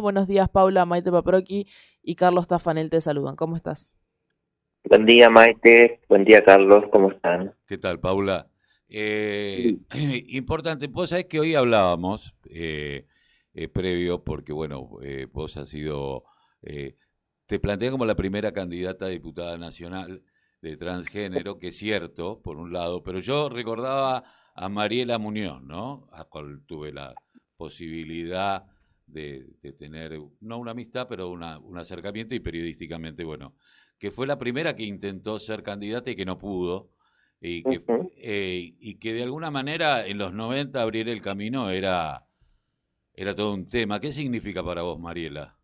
Buenos días, Paula, Maite Paproqui y Carlos Tafanel te saludan. ¿Cómo estás? Buen día, Maite. Buen día, Carlos. ¿Cómo están? ¿Qué tal, Paula? Eh, importante, vos sabés que hoy hablábamos eh, eh, previo, porque bueno, eh, vos has sido, eh, te planteé como la primera candidata a diputada nacional de transgénero, que es cierto, por un lado, pero yo recordaba a Mariela Muñoz, ¿no? A cual tuve la posibilidad de, de tener, no una amistad, pero una, un acercamiento y periodísticamente, bueno, que fue la primera que intentó ser candidata y que no pudo, y que, eh, y que de alguna manera en los 90 abrir el camino era, era todo un tema. ¿Qué significa para vos, Mariela?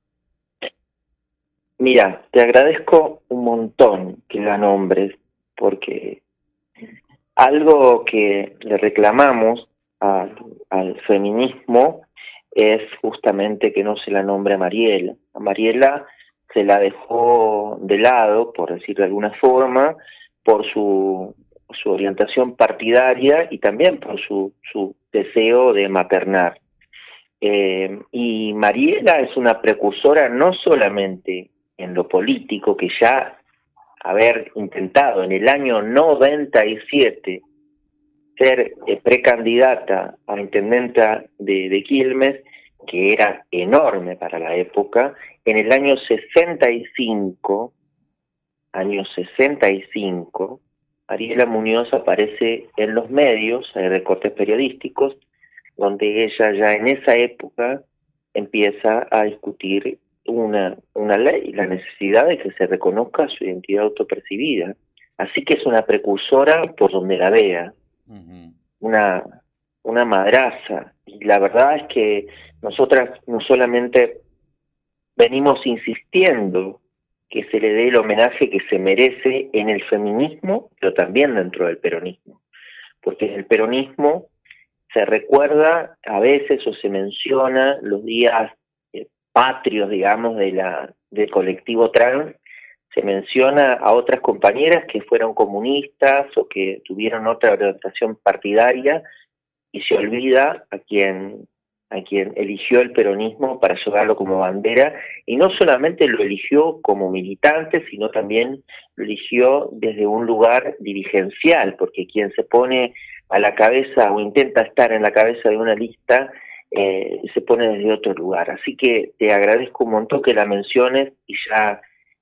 Mira, te agradezco un montón que la nombres, porque algo que le reclamamos al, al feminismo es justamente que no se la nombre a Mariela. A Mariela se la dejó de lado, por decir de alguna forma, por su, su orientación partidaria y también por su, su deseo de maternar. Eh, y Mariela es una precursora no solamente en lo político, que ya haber intentado en el año 97 ser eh, precandidata a intendenta de, Quilmes, que era enorme para la época, en el año 65, año 65, Ariela Muñoz aparece en los medios, hay recortes periodísticos, donde ella ya en esa época empieza a discutir una, una ley, la necesidad de que se reconozca su identidad autopercibida. Así que es una precursora por donde la vea, Una, una madraza. Y la verdad es que nosotras no solamente venimos insistiendo que se le dé el homenaje que se merece en el feminismo, pero también dentro del peronismo. Porque en el peronismo se recuerda a veces o se menciona los días eh, patrios, digamos, de la, del colectivo trans, se menciona a otras compañeras que fueron comunistas o que tuvieron otra orientación partidaria y se olvida a quien a quien eligió el peronismo para llevarlo como bandera y no solamente lo eligió como militante, sino también lo eligió desde un lugar dirigencial, porque quien se pone a la cabeza o intenta estar en la cabeza de una lista eh, se pone desde otro lugar. Así que te agradezco un montón que la menciones y ya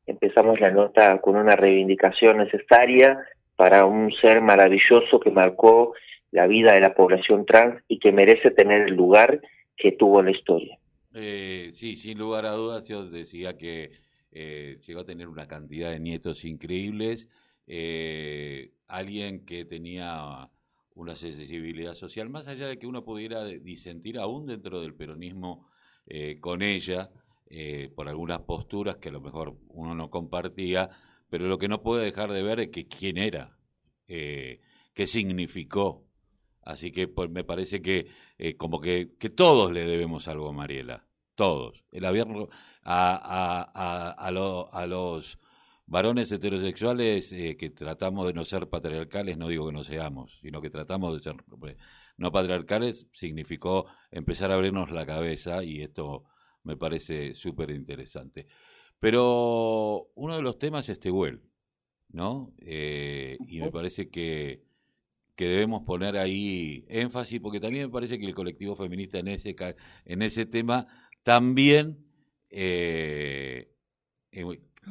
empezamos la nota con una reivindicación necesaria para un ser maravilloso que marcó la vida de la población trans y que merece tener el lugar que tuvo en la historia. Eh, sí, sin lugar a dudas, yo decía que eh, llegó a tener una cantidad de nietos increíbles, eh, alguien que tenía una sensibilidad social, más allá de que uno pudiera disentir aún dentro del peronismo eh, con ella, eh, por algunas posturas que a lo mejor uno no compartía, pero lo que no puede dejar de ver es que quién era, eh, qué significó. Así que pues, me parece que eh, como que, que todos le debemos algo a Mariela, todos. El abierto a, a, a, a, lo- a los varones heterosexuales eh, que tratamos de no ser patriarcales, no digo que no seamos, sino que tratamos de ser no patriarcales, significó empezar a abrirnos la cabeza y esto me parece súper interesante. Pero uno de los temas es Tehuel, ¿no? Eh, y me parece que, que debemos poner ahí énfasis, porque también me parece que el colectivo feminista en ese, en ese tema también, eh, eh,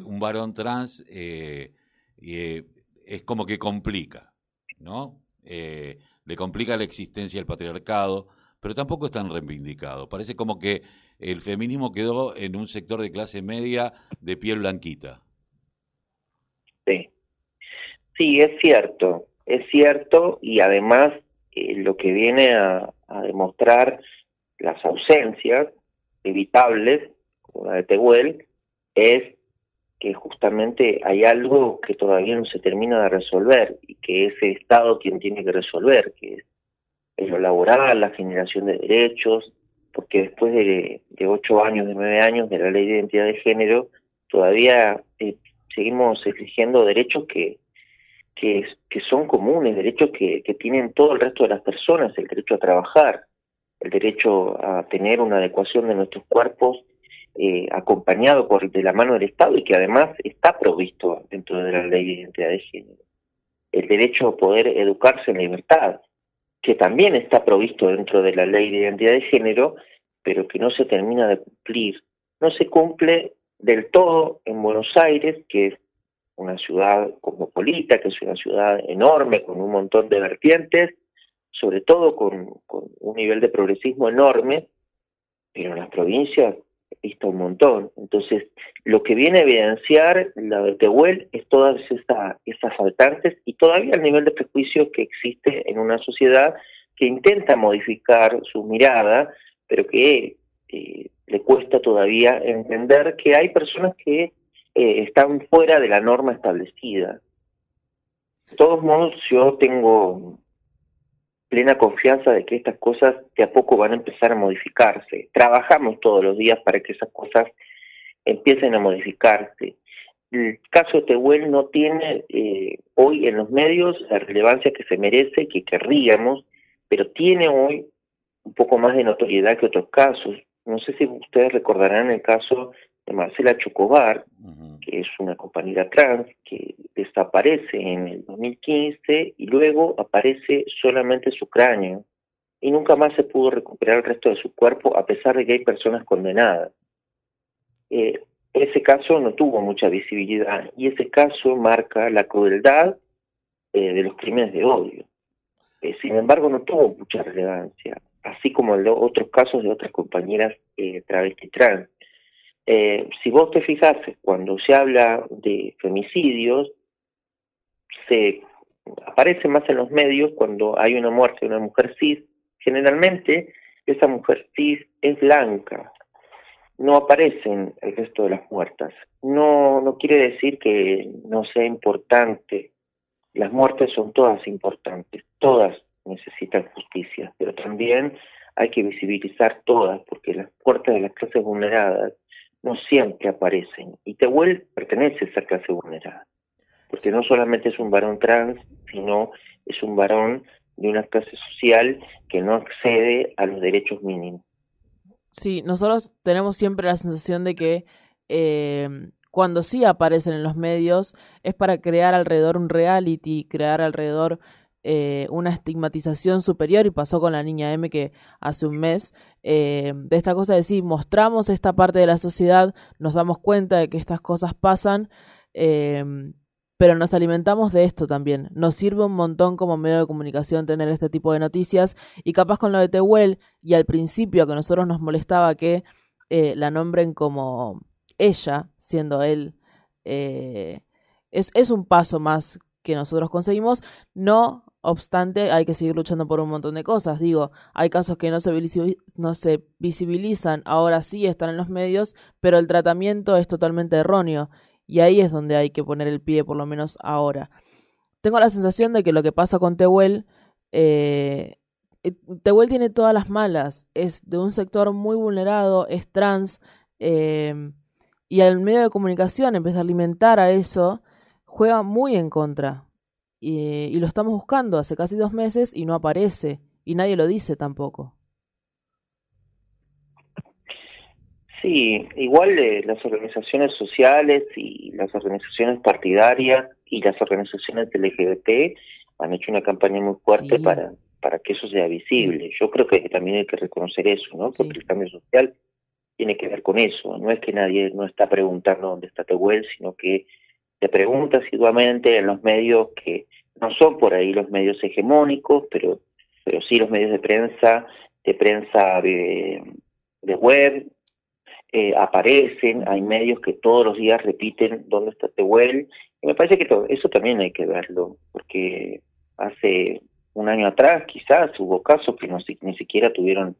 un varón trans eh, es como que complica, ¿no? Le complica la existencia del patriarcado, pero tampoco es tan reivindicado. Parece como que el feminismo quedó en un sector de clase media de piel blanquita. Sí, sí es cierto, es cierto y además eh, lo que viene a, demostrar las ausencias evitables, como de Tehuel, es que justamente hay algo que todavía no se termina de resolver y que es el Estado quien tiene que resolver, que es lo laboral, la generación de derechos, porque después de, de ocho años, de nueve años de la ley de identidad de género, todavía eh, seguimos exigiendo derechos que, que, son comunes, derechos que, que tienen todo el resto de las personas, el derecho a trabajar, el derecho a tener una adecuación de nuestros cuerpos eh, acompañado por de la mano del Estado y que además está provisto dentro de la ley de identidad de género. El derecho a poder educarse en libertad, que también está provisto dentro de la ley de identidad de género, pero que no se termina de cumplir. No se cumple del todo en Buenos Aires, que es una ciudad cosmopolita, que es una ciudad enorme, con un montón de vertientes, sobre todo con, un nivel de progresismo enorme, pero en las provincias visto un montón. Entonces, lo que viene a evidenciar la de es todas esas, esas faltantes y todavía el nivel de prejuicio que existe en una sociedad que intenta modificar su mirada, pero que eh, le cuesta todavía entender que hay personas que eh, están fuera de la norma establecida. De todos modos, yo tengo plena confianza de que estas cosas de a poco van a empezar a modificarse. Trabajamos todos los días para que esas cosas empiecen a modificarse. El caso de Tehuel no tiene eh, hoy en los medios la relevancia que se merece, que querríamos, pero tiene hoy un poco más de notoriedad que otros casos. No sé si ustedes recordarán el caso Marcela Chocobar, que es una compañera trans que desaparece en el 2015 y luego aparece solamente su cráneo y nunca más se pudo recuperar el resto de su cuerpo a pesar de que hay personas condenadas. Eh, ese caso no tuvo mucha visibilidad y ese caso marca la crueldad eh, de los crímenes de odio. Eh, sin embargo, no tuvo mucha relevancia, así como en otros casos de otras compañeras travesti trans. Eh, si vos te fijas, cuando se habla de femicidios, se aparece más en los medios cuando hay una muerte de una mujer cis. Generalmente, esa mujer cis es blanca, no aparecen el resto de las muertas. No, no quiere decir que no sea importante. Las muertes son todas importantes, todas necesitan justicia, pero también hay que visibilizar todas, porque las muertes de las clases vulneradas no siempre aparecen. Y Tehuel pertenece a esa clase vulnerada, porque no solamente es un varón trans, sino es un varón de una clase social que no accede a los derechos mínimos. Sí, nosotros tenemos siempre la sensación de que eh, cuando sí aparecen en los medios es para crear alrededor un reality, crear alrededor eh, una estigmatización superior y pasó con la niña M que hace un mes eh, de esta cosa de decir mostramos esta parte de la sociedad, nos damos cuenta de que estas cosas pasan, pero nos alimentamos de esto también. Nos sirve un montón como medio de comunicación tener este tipo de noticias y capaz con lo de Tehuel y al principio que nosotros nos molestaba que eh, la nombren como ella, siendo él, eh, es, es un paso más que nosotros conseguimos, no obstante hay que seguir luchando por un montón de cosas. Digo, hay casos que no se, no se visibilizan, ahora sí están en los medios, pero el tratamiento es totalmente erróneo y ahí es donde hay que poner el pie, por lo menos ahora. Tengo la sensación de que lo que pasa con Tehuel, eh, eh, tiene todas las malas, es de un sector muy vulnerado, es trans, eh, y el medio de comunicación, en vez de alimentar a eso, juega muy en contra. Y lo estamos buscando hace casi dos meses y no aparece, y nadie lo dice tampoco. Sí, igual eh, las organizaciones sociales y las organizaciones partidarias y las organizaciones LGBT han hecho una campaña muy fuerte para, para que eso sea visible. Yo creo que también hay que reconocer eso, ¿no? Porque el cambio social tiene que ver con eso. No es que nadie no está preguntando dónde está Tehuel, sino que se pregunta asiduamente en los medios que no son por ahí los medios hegemónicos, pero pero sí los medios de prensa, de prensa de, de web, eh, aparecen, hay medios que todos los días repiten dónde está Tehuel, y me parece que todo, eso también hay que verlo, porque hace un año atrás quizás hubo casos que no, ni siquiera tuvieron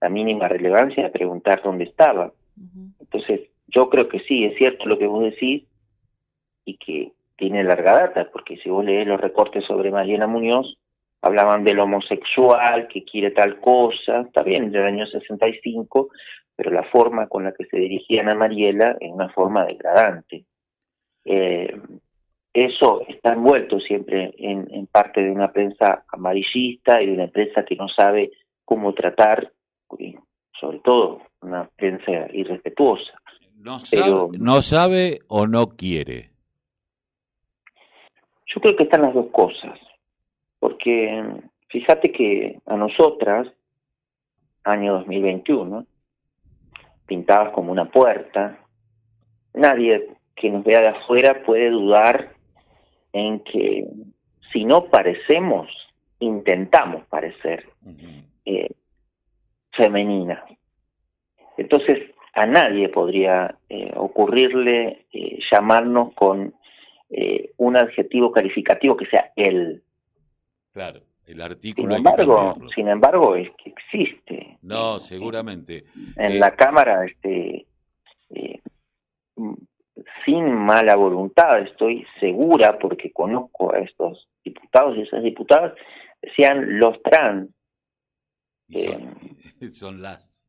la mínima relevancia de preguntar dónde estaba. Entonces, yo creo que sí, es cierto lo que vos decís, y que tiene larga data, porque si vos lees los recortes sobre Mariana Muñoz, hablaban del homosexual que quiere tal cosa, está bien, del año 65, pero la forma con la que se dirigían a Mariela es una forma degradante. Eh, eso está envuelto siempre en, parte de una prensa amarillista y de una prensa que no sabe cómo tratar, sobre todo una prensa irrespetuosa. no, sabe, no sabe o no quiere. Yo creo que están las dos cosas, porque fíjate que a nosotras, año 2021, pintadas como una puerta, nadie que nos vea de afuera puede dudar en que si no parecemos, intentamos parecer eh, femenina. Entonces, a nadie podría eh, ocurrirle eh, llamarnos con un adjetivo calificativo que sea él. Claro, el artículo. Sin embargo, sin embargo, es que existe. No, seguramente. En la Cámara, este, sin mala voluntad, estoy segura, porque conozco a estos diputados y esas diputadas, decían los trans. son, las.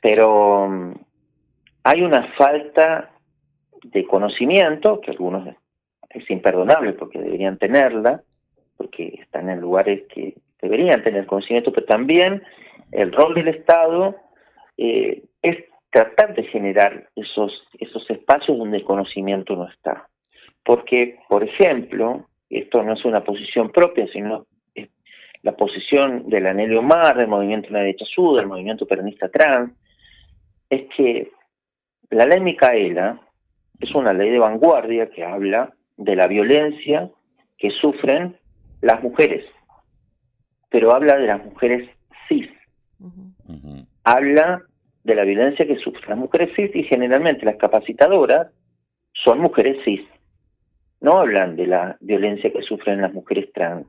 Pero mm, hay una falta de conocimiento, que algunos es imperdonable porque deberían tenerla, porque están en lugares que deberían tener conocimiento, pero también el rol del Estado eh, es tratar de generar esos, esos espacios donde el conocimiento no está. Porque, por ejemplo, esto no es una posición propia, sino la posición del Anelio Mar, del Movimiento de la Derecha Sur, del Movimiento Peronista Trans, es que la ley Micaela es una ley de vanguardia que habla de la violencia que sufren las mujeres, pero habla de las mujeres cis. Habla de la violencia que sufren las mujeres cis y generalmente las capacitadoras son mujeres cis. No hablan de la violencia que sufren las mujeres trans,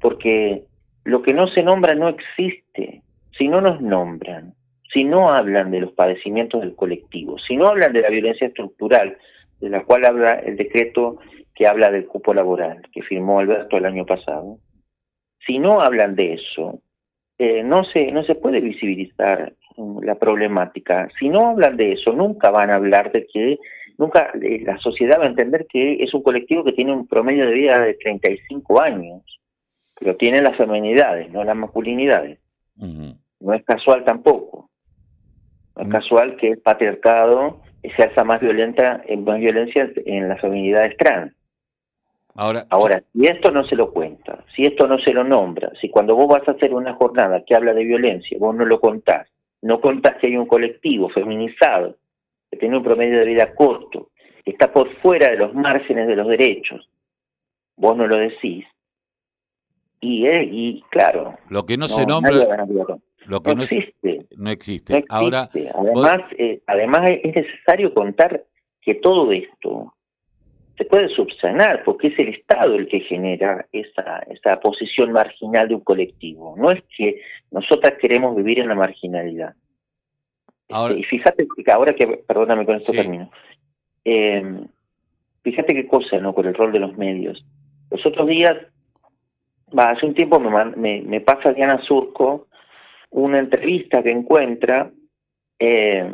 porque lo que no se nombra no existe. Si no nos nombran, si no hablan de los padecimientos del colectivo, si no hablan de la violencia estructural, de la cual habla el decreto que habla del cupo laboral, que firmó Alberto el año pasado, si no hablan de eso, eh, no, se, no se puede visibilizar la problemática. Si no hablan de eso, nunca van a hablar de que, nunca eh, la sociedad va a entender que es un colectivo que tiene un promedio de vida de 35 años, pero tiene las feminidades, no las masculinidades. No es casual tampoco. No es mm. casual que el patriarcado ejerza más violenta, eh, más violencia en las feminidades trans. Ahora, Ahora, si esto no se lo cuenta, si esto no se lo nombra, si cuando vos vas a hacer una jornada que habla de violencia, vos no lo contás, no contás que hay un colectivo feminizado, que tiene un promedio de vida corto, que está por fuera de los márgenes de los derechos, vos no lo decís. Y, eh, y claro. Lo que no, se nombra. Lo que no, existe. No existe. Ahora, además, eh, además es necesario contar que todo esto se puede subsanar porque es el Estado el que genera esa, esa posición marginal de un colectivo. No es que nosotras queremos vivir en la marginalidad. Este, y fíjate que ahora que, perdóname con esto termino, eh, fíjate qué cosa, ¿no? Con el rol de los medios. Los otros días, va, hace un tiempo me, me, pasa Diana Surco una entrevista que encuentra eh,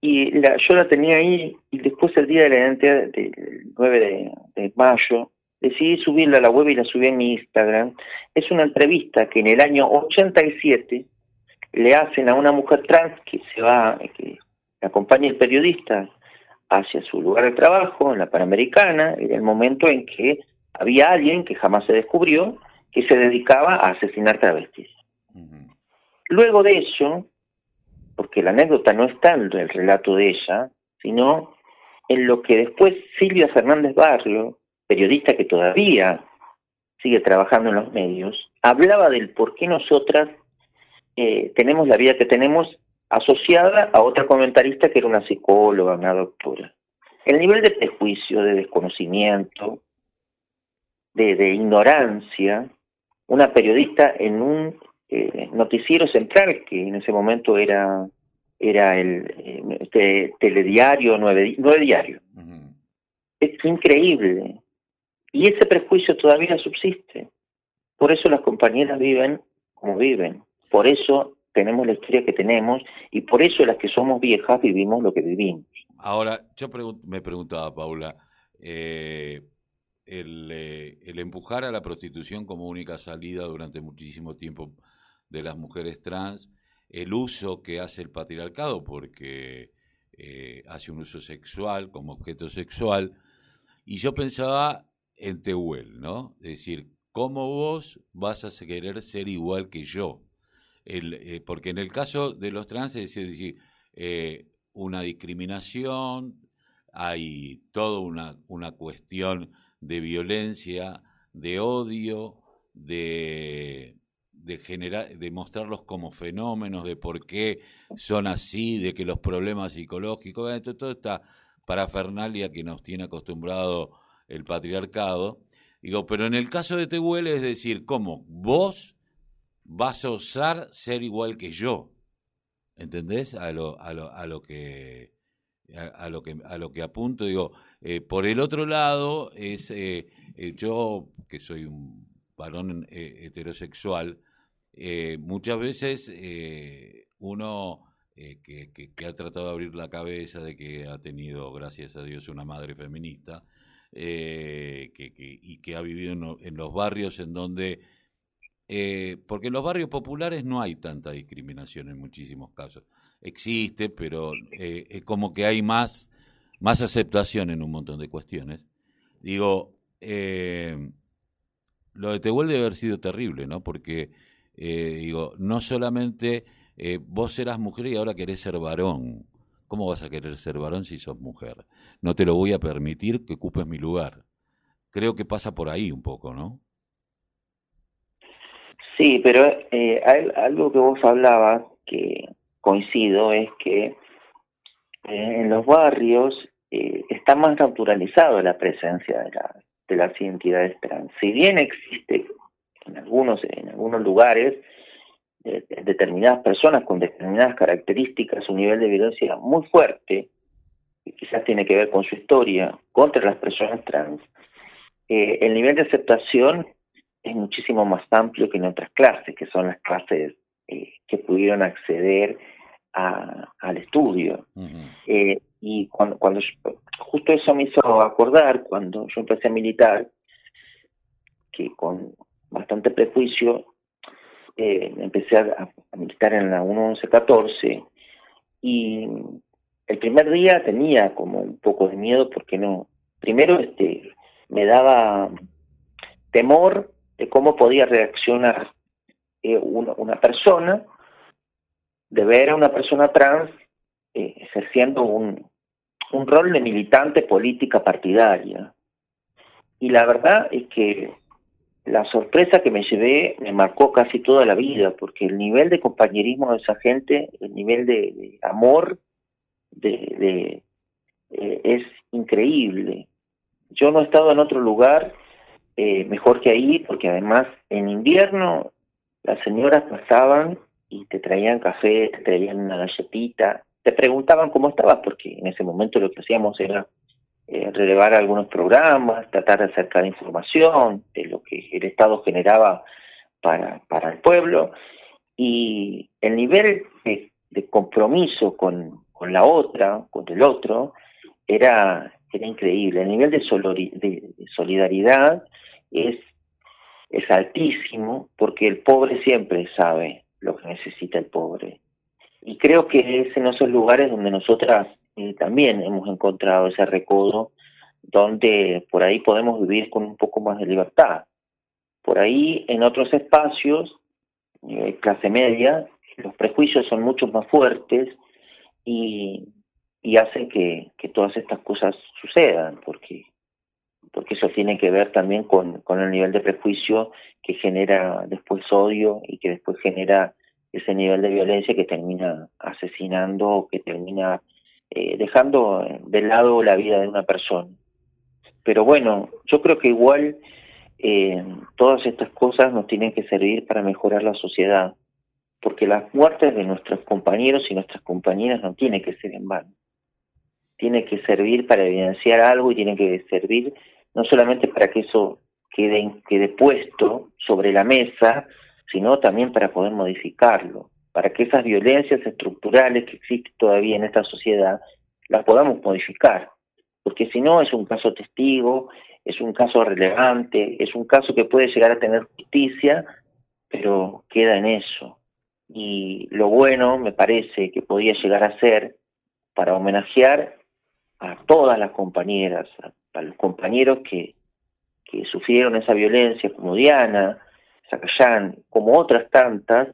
y la, yo la tenía ahí y después el día de la identidad del 9 de, mayo decidí subirla a la web y la subí en mi Instagram. Es una entrevista que en el año 87 le hacen a una mujer trans que se va, que acompaña el periodista hacia su lugar de trabajo en la Panamericana, en el momento en que había alguien que jamás se descubrió que se dedicaba a asesinar travestis. Luego de eso, porque la anécdota no está en el relato de ella, sino en lo que después Silvia Fernández Barrio, periodista que todavía sigue trabajando en los medios, hablaba del por qué nosotras eh, tenemos la vida que tenemos asociada a otra comentarista que era una psicóloga, una doctora. El nivel de prejuicio, de desconocimiento, de, de ignorancia, una periodista en un eh, noticiero central, que en ese momento era, era el eh, este, telediario, nueve, nueve diario. Es increíble. Y ese prejuicio todavía subsiste. Por eso las compañeras viven como viven. Por eso tenemos la historia que tenemos y por eso las que somos viejas vivimos lo que vivimos. Ahora, yo me preguntaba, Paula, eh, el, el, empujar a la prostitución como única salida durante muchísimo tiempo de las mujeres trans, el uso que hace el patriarcado, porque eh, hace un uso sexual como objeto sexual. Y yo pensaba en Tehuel, ¿no? Es decir, ¿cómo vos vas a querer ser igual que yo? El, porque en el caso de los trans es decir, una discriminación, hay toda una, una cuestión de violencia, de odio, de, de, generar, de mostrarlos como fenómenos, de por qué son así, de que los problemas psicológicos, toda esta parafernalia que nos tiene acostumbrado el patriarcado. Digo, pero en el caso de Tehuel es decir, ¿cómo? Vos vas a osar ser igual que yo. ¿Entendés? A lo, a lo, a lo que a, lo que a lo que apunto digo eh, por el otro lado es eh, eh, yo que soy un varón heterosexual muchas veces uno que, que, ha tratado de abrir la cabeza de que ha tenido gracias a Dios una madre feminista que, y que ha vivido en, los barrios en donde porque en los barrios populares no hay tanta discriminación en muchísimos casos existe, pero eh, es como que hay más, más aceptación en un montón de cuestiones. Digo, eh, lo de Tehuel debe haber sido terrible, ¿no? Porque, eh, digo, no solamente vos eras mujer y ahora querés ser varón. ¿Cómo vas a querer ser varón si sos mujer? No te lo voy a permitir que ocupes mi lugar. Creo que pasa por ahí un poco, ¿no? Sí, pero algo que vos hablabas, que coincido es que eh, en los barrios eh, está más naturalizado la presencia de, la, de las identidades trans. Si bien existe en algunos, en algunos lugares eh, determinadas personas con determinadas características, un nivel de violencia muy fuerte, que quizás tiene que ver con su historia, contra las personas trans, el nivel de aceptación es muchísimo más amplio que en otras clases, que son las clases que pudieron acceder al estudio. Eh, y cuando, cuando justo eso me hizo acordar, cuando yo empecé a militar, que con bastante prejuicio eh, empecé a, militar en la 1114 y el primer día tenía como un poco de miedo porque no, primero este me daba temor de cómo podía reaccionar eh, una, persona de ver a una persona trans eh, ejerciendo un, un rol de militante política partidaria. Y la verdad es que la sorpresa que me llevé me marcó casi toda la vida, porque el nivel de compañerismo de esa gente, el nivel de, amor, de, eh, es increíble. Yo no he estado en otro lugar eh, mejor que ahí, porque además en invierno las señoras pasaban y te traían café, te traían una galletita, te preguntaban cómo estabas, porque en ese momento lo que hacíamos era eh, relevar algunos programas, tratar de acercar información de lo que el Estado generaba para, para el pueblo, y el nivel de, compromiso con, con, la otra, con el otro, era, era increíble. El nivel de, de solidaridad es, es altísimo porque el pobre siempre sabe lo que necesita el pobre. Y creo que es en esos lugares donde nosotras también hemos encontrado ese recodo, donde por ahí podemos vivir con un poco más de libertad. Por ahí, en otros espacios, eh, clase media, los prejuicios son mucho más fuertes y, y hacen que, que todas estas cosas sucedan, porque porque eso tiene que ver también con, con el nivel de prejuicio que genera después odio y que después genera ese nivel de violencia que termina asesinando, que termina eh, dejando de lado la vida de una persona. Pero bueno, yo creo que igual eh, todas estas cosas nos tienen que servir para mejorar la sociedad, porque las muertes de nuestros compañeros y nuestras compañeras no tienen que ser en vano. Tiene que servir para evidenciar algo y tiene que servir no solamente para que eso quede, quede puesto sobre la mesa, sino también para poder modificarlo, para que esas violencias estructurales que existen todavía en esta sociedad las podamos modificar, porque si no es un caso testigo, es un caso relevante, es un caso que puede llegar a tener justicia, pero queda en eso. Y lo bueno, me parece, que podía llegar a ser para homenajear a todas las compañeras, a, los compañeros que, sufrieron esa violencia, como Diana, Zacayán, como otras tantas,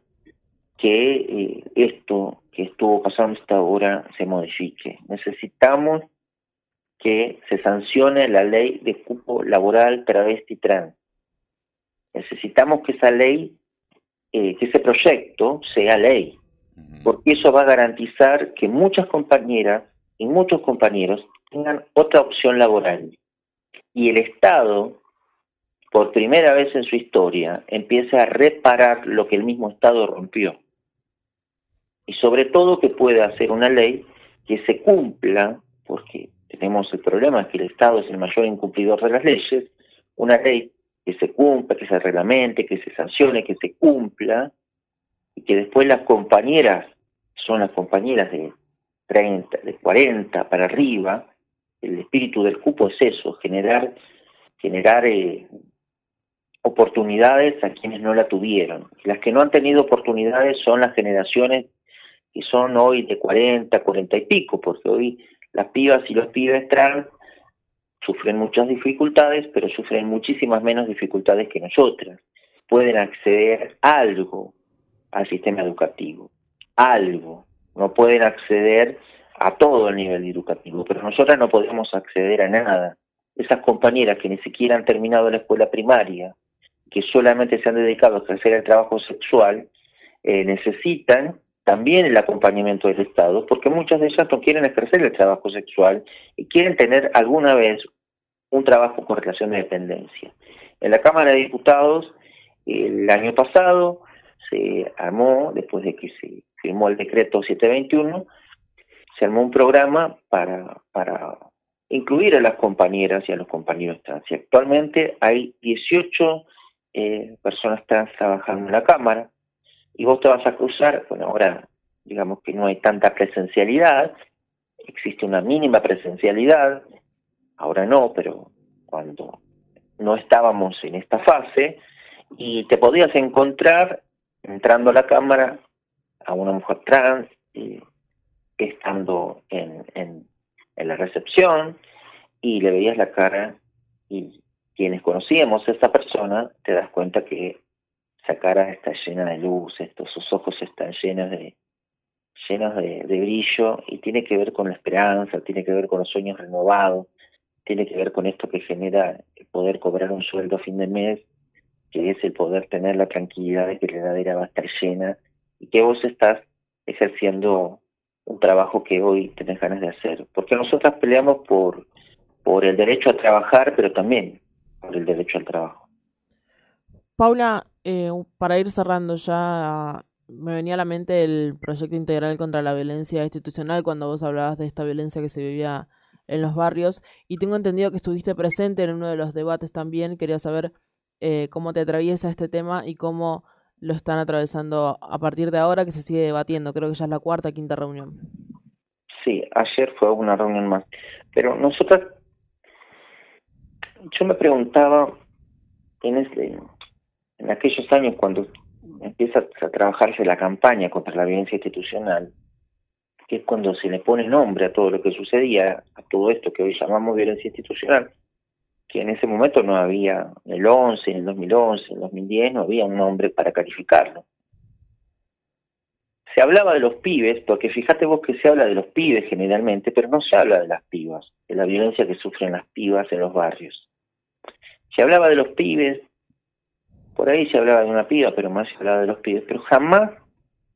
que eh, esto que estuvo pasando hasta ahora se modifique. Necesitamos que se sancione la ley de cupo laboral travesti trans. Necesitamos que esa ley, eh, que ese proyecto sea ley, porque eso va a garantizar que muchas compañeras y muchos compañeros tengan otra opción laboral. Y el Estado, por primera vez en su historia, empiece a reparar lo que el mismo Estado rompió y sobre todo que pueda hacer una ley que se cumpla, porque tenemos el problema que el Estado es el mayor incumplidor de las leyes, una ley que se cumpla, que se reglamente, que se sancione, que se cumpla, y que después las compañeras, son las compañeras de 30, de 40 para arriba, el espíritu del cupo es eso, generar, generar eh, oportunidades a quienes no la tuvieron. Las que no han tenido oportunidades son las generaciones que son hoy de 40, 40 y pico, porque hoy las pibas y los pibes trans sufren muchas dificultades, pero sufren muchísimas menos dificultades que nosotras. Pueden acceder algo al sistema educativo, algo. No pueden acceder a todo el nivel educativo, pero nosotras no podemos acceder a nada. Esas compañeras que ni siquiera han terminado la escuela primaria, que solamente se han dedicado a ejercer el trabajo sexual, eh, necesitan también el acompañamiento del Estado, porque muchas de ellas no quieren ejercer el trabajo sexual y quieren tener alguna vez un trabajo con relación de dependencia. En la Cámara de Diputados, el año pasado, se armó, después de que se firmó el decreto 721, se armó un programa para, para incluir a las compañeras y a los compañeros trans. Y actualmente hay 18 eh, personas trans trabajando en la Cámara, y vos te vas a cruzar, bueno, ahora digamos que no hay tanta presencialidad, existe una mínima presencialidad, ahora no, pero cuando no estábamos en esta fase, y te podías encontrar entrando a la cámara a una mujer trans, y, estando en, en, en la recepción, y le veías la cara, y quienes conocíamos a esa persona, te das cuenta que esa cara está llena de luz, estos sus ojos están llenos de llenos de, brillo y tiene que ver con la esperanza, tiene que ver con los sueños renovados, tiene que ver con esto que genera el poder cobrar un sueldo a fin de mes, que es el poder tener la tranquilidad de que la heladera va a estar llena y que vos estás ejerciendo un trabajo que hoy tenés ganas de hacer. Porque nosotras peleamos por, por el derecho a trabajar, pero también por el derecho al trabajo. Paula, eh, para ir cerrando ya, me venía a la mente el proyecto integral contra la violencia institucional cuando vos hablabas de esta violencia que se vivía en los barrios y tengo entendido que estuviste presente en uno de los debates también. Quería saber eh, cómo te atraviesa este tema y cómo lo están atravesando a partir de ahora que se sigue debatiendo. Creo que ya es la cuarta, quinta reunión. Sí, ayer fue una reunión más. Pero nosotros, yo me preguntaba en este, en aquellos años cuando empieza a trabajarse la campaña contra la violencia institucional, que es cuando se le pone nombre a todo lo que sucedía, a todo esto que hoy llamamos violencia institucional, que en ese momento no había, en el 11, en el 2011, en el 2010, no había un nombre para calificarlo. Se hablaba de los pibes, porque fíjate vos que se habla de los pibes generalmente, pero no se habla de las pibas, de la violencia que sufren las pibas en los barrios. Se hablaba de los pibes, por ahí se hablaba de una piba, pero más se hablaba de los pibes, pero jamás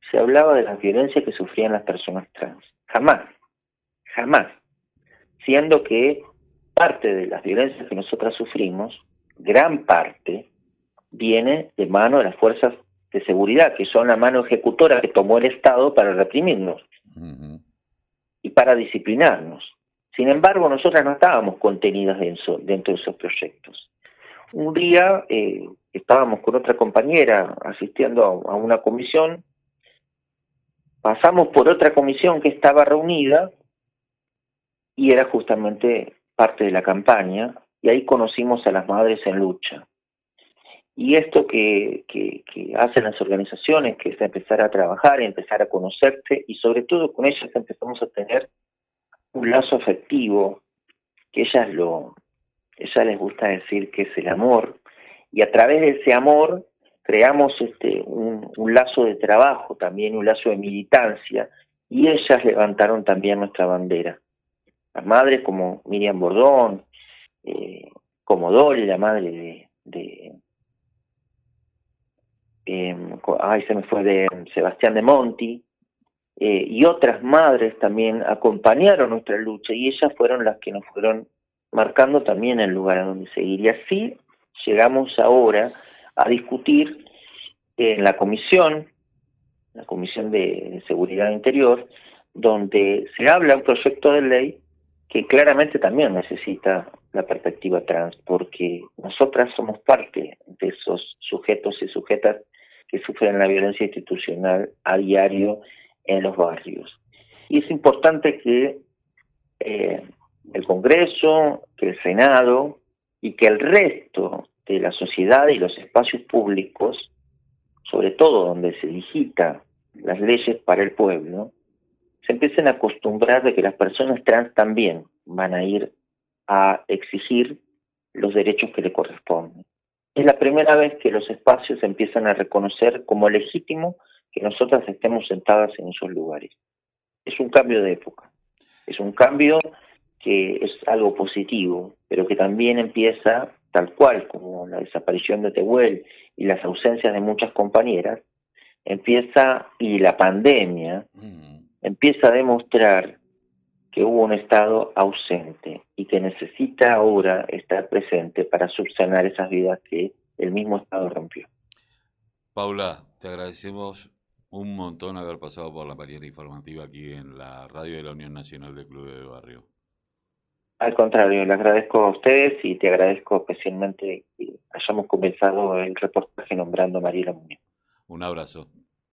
se hablaba de la violencia que sufrían las personas trans. Jamás, jamás. Siendo que parte de las violencias que nosotras sufrimos, gran parte, viene de mano de las fuerzas de seguridad, que son la mano ejecutora que tomó el Estado para reprimirnos y para disciplinarnos. Sin embargo, nosotras no estábamos contenidas dentro, dentro de esos proyectos. Un día eh, estábamos con otra compañera asistiendo a, una comisión, pasamos por otra comisión que estaba reunida y era justamente parte de la campaña y ahí conocimos a las madres en lucha. Y esto que, que, hacen las organizaciones, que es empezar a trabajar, empezar a conocerte y sobre todo con ellas empezamos a tener un lazo afectivo que ellas lo, ella les gusta decir que es el amor, y a través de ese amor creamos este un, lazo de trabajo, también un lazo de militancia, y ellas levantaron también nuestra bandera. Las madres como Miriam Bordón, eh, como Dolly, la madre de, de em, ay, se me fue de Sebastián de Monti, eh, y otras madres también acompañaron nuestra lucha y ellas fueron las que nos fueron marcando también el lugar a donde seguir. Y así llegamos ahora a discutir en la comisión, la Comisión de, Seguridad Interior, donde se habla un proyecto de ley que claramente también necesita la perspectiva trans, porque nosotras somos parte de esos sujetos y sujetas que sufren la violencia institucional a diario en los barrios. Y es importante que eh, el Congreso, que el Senado y que el resto de la sociedad y los espacios públicos, sobre todo donde se digita las leyes para el pueblo, se empiecen a acostumbrar de que las personas trans también van a ir a exigir los derechos que le corresponden. Es la primera vez que los espacios empiezan a reconocer como legítimo que nosotras estemos sentadas en esos lugares. Es un cambio de época, es un cambio que es algo positivo, pero que también empieza, tal cual como la desaparición de Tehuel y las ausencias de muchas compañeras, empieza, y la pandemia, mm. empieza a demostrar que hubo un Estado ausente y que necesita ahora estar presente para subsanar esas vidas que el mismo Estado rompió. Paula, te agradecemos un montón haber pasado por la mañana informativa aquí en la radio de la Unión Nacional de Clubes de Barrio. Al contrario, le agradezco a ustedes y te agradezco especialmente que hayamos comenzado el reportaje nombrando a Mariela Muñoz. Un abrazo.